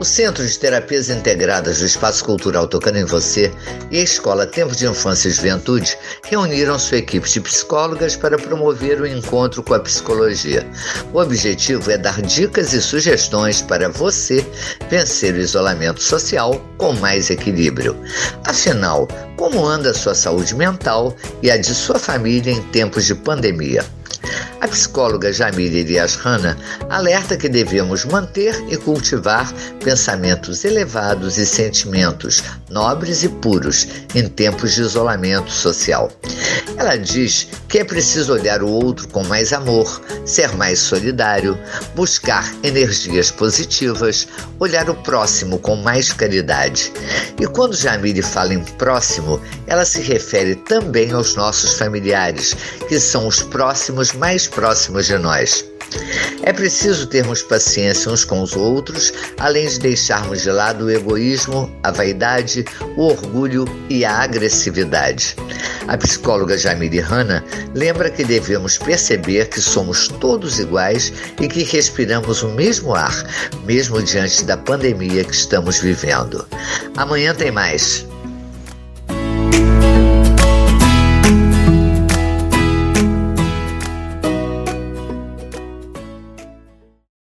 O Centro de Terapias Integradas do Espaço Cultural Tocando em Você e a Escola Tempo de Infância e Juventude reuniram sua equipe de psicólogas para promover o encontro com a psicologia. O objetivo é dar dicas e sugestões para você vencer o isolamento social com mais equilíbrio. Afinal, como anda a sua saúde mental e a de sua família em tempos de pandemia? A psicóloga Jamila Elias Hanna alerta que devemos manter e cultivar pensamentos elevados e sentimentos nobres e puros em tempos de isolamento social. Ela diz que é preciso olhar o outro com mais amor, ser mais solidário, buscar energias positivas, olhar o próximo com mais caridade. E quando Jamile fala em próximo, ela se refere também aos nossos familiares, que são os próximos mais próximos de nós. É preciso termos paciência uns com os outros, além de deixarmos de lado o egoísmo, a vaidade, o orgulho e a agressividade. A psicóloga Jamile Hanna lembra que devemos perceber que somos todos iguais e que respiramos o mesmo ar, mesmo diante da pandemia que estamos vivendo. Amanhã tem mais.